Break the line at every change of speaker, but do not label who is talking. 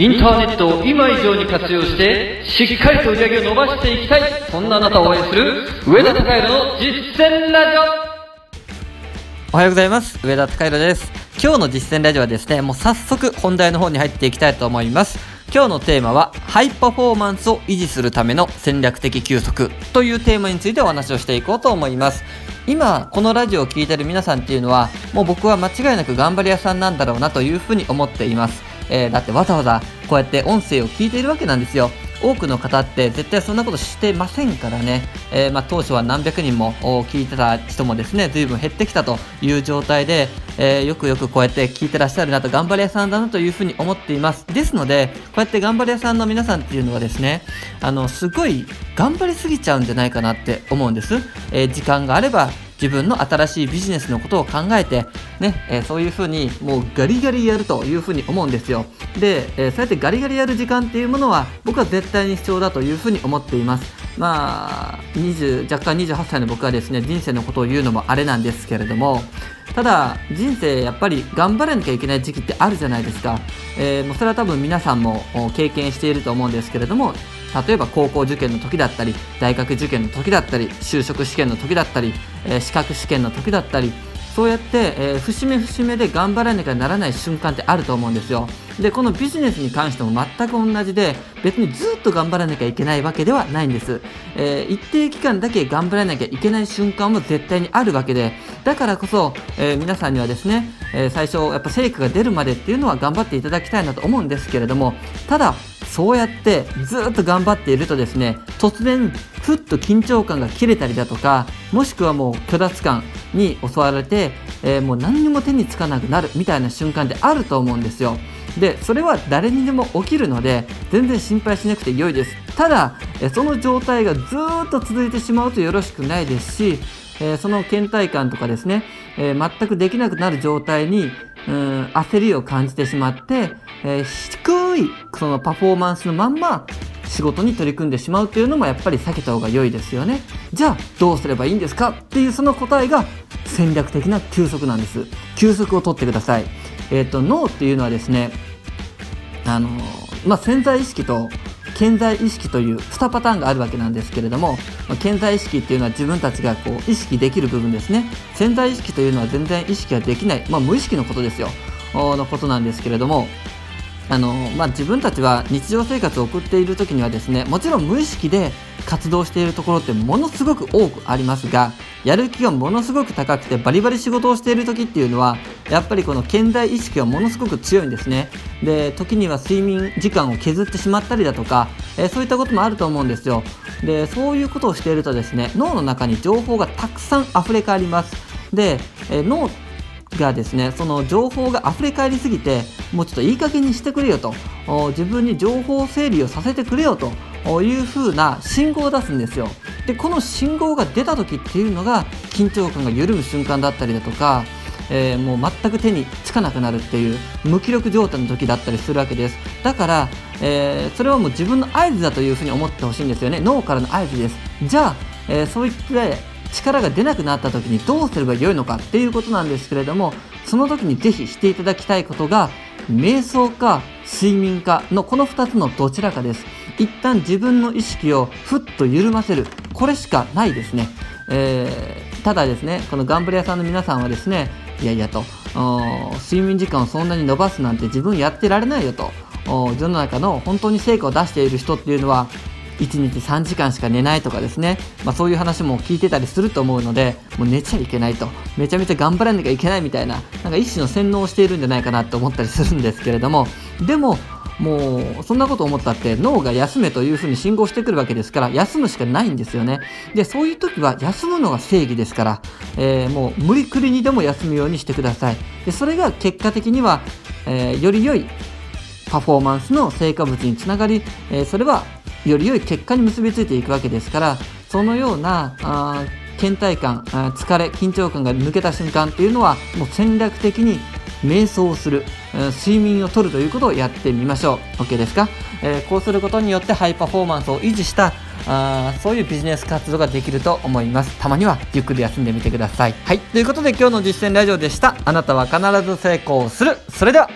インターネットを今以上に活用して、しっかりと売り上げを伸ばしていきたい、そんなあなたを応援する、上田隆弘の実践ラジオ。
おはようございます。上田隆弘です。今日の実践ラジオはですねもう早速本題の方に入っていきたいと思います。今日のテーマはハイパフォーマンスを維持するための戦略的休息。というテーマについてお話をしていこうと思います。今このラジオを聴いてる皆さんっていうのはもう僕は間違いなく頑張り屋さんなんだろうなというふうに思っています、えーだってわざわざこうやって音声を聞いているわけなんですよ。多くの方って絶対そんなことしてませんからね、えーまあ、当初は何百人も聞いてた人もですね随分減ってきたという状態で、えーよくよくこうやって聞いてらっしゃるなと頑張り屋さんだなというふうに思っています。ですのでこうやって頑張り屋さんの皆さんっていうのはですねあのすごい頑張りすぎちゃうんじゃないかなって思うんです、えー時間があれば自分の新しいビジネスのことを考えて、ねえーそういうふうにもうガリガリやるというふうに思うんですよ。で、えーそうやってガリガリやる時間っていうものは僕は絶対に必要だというふうに思っています。まあ20若干28歳の僕はですね人生のことを言うのもあれなんですけれどもただ人生やっぱり頑張らなきゃいけない時期ってあるじゃないですか、えーもうそれは多分皆さんも経験していると思うんですけれども例えば高校受験の時だったり大学受験の時だったり就職試験の時だったり、えー資格試験の時だったりそうやって、えー節目節目で頑張らなきゃならない瞬間ってあると思うんですよ。でこのビジネスに関しても全く同じで別にずっと頑張らなきゃいけないわけではないんです、えー一定期間だけ頑張らなきゃいけない瞬間も絶対にあるわけでだからこそ、えー皆さんにはですね、え最初やっぱ成果が出るまでっていうのは頑張っていただきたいなと思うんですけれどもただそうやってずっと頑張っているとですね突然ふっと緊張感が切れたりだとかもしくはもう虚脱感に襲われて、えーもう何にも手につかなくなるみたいな瞬間ってあると思うんですよ。でそれは誰にでも起きるので全然心配しなくて良いです。ただその状態がずっと続いてしまうとよろしくないですしえその倦怠感とかですね、え全くできなくなる状態にうん焦りを感じてしまって、えいそのパフォーマンスのまんま仕事に取り組んでしまうというのもやっぱり避けた方が良いですよね。じゃあどうすればいいんですかっていうその答えが戦略的な休息なんです。休息を取ってください。えっ、と脳っていうのはですねあのまあ、潜在意識と潜在意識という2パターンがあるわけなんですけれども、まあ、潜在意識っていうのは自分たちがこう意識できる部分ですね。潜在意識というのは全然意識ができない、まあ、無意識のことですよ。のことなんですけれどもあのまあ、自分たちは日常生活を送っている時にはですねもちろん無意識で活動しているところってものすごく多くありますがやる気がものすごく高くてバリバリ仕事をしている時っていうのはやっぱりこの潜在意識がものすごく強いんですね。で時には睡眠時間を削ってしまったりだとか、えーそういったこともあると思うんですよ。でそういうことをしているとですね脳の中に情報がたくさん溢れ返ります。で、えー脳がですねその情報が溢れ返りすぎてもうちょっといい加減にしてくれよと。自分に情報整理をさせてくれよと。いう風な信号を出すんですよ。でこの信号が出た時っていうのが緊張感が緩む瞬間だったりだとかえーもう全く手につかなくなるっていう無気力状態の時だったりするわけです。だから、えーそれはもう自分の合図だというふうに思ってほしいんですよね。脳からの合図です。じゃあ、えーそういった力が出なくなった時にどうすればよいのかっていうことなんですけれどもその時にぜひしていただきたいことが瞑想か睡眠かのこの2つのどちらかです。一旦自分の意識をふっと緩ませるこれしかないですね、えーただですねこのガンブレ屋さんの皆さんはですねいやいやと睡眠時間をそんなに伸ばすなんて自分やってられないよと世の中の本当に成果を出している人っていうのは1日3時間しか寝ないとかですね、まあ、そういう話も聞いてたりすると思うのでもう寝ちゃいけないと。めちゃめちゃ頑張らなきゃいけないみたいななんか一種の洗脳をしているんじゃないかなと思ったりするんですけれども。でももうそんなこと思ったって脳が休めというふうに信号してくるわけですから休むしかないんですよね。でそういう時は休むのが正義ですから、えーもう無理くりにでも休むようにしてください。でそれが結果的には、えーより良いパフォーマンスの成果物につながり、えーそれはより良い結果に結びついていくわけですからそのようなあ倦怠感疲れ緊張感が抜けた瞬間っていうのはもう戦略的に瞑想をする、睡眠をとるということをやってみましょう。OK ですか、えーこうすることによってハイパフォーマンスを維持したあそういうビジネス活動ができると思います。たまにはゆっくり休んでみてください。はい。ということで今日の実践ラジオでした。あなたは必ず成功する。それでは。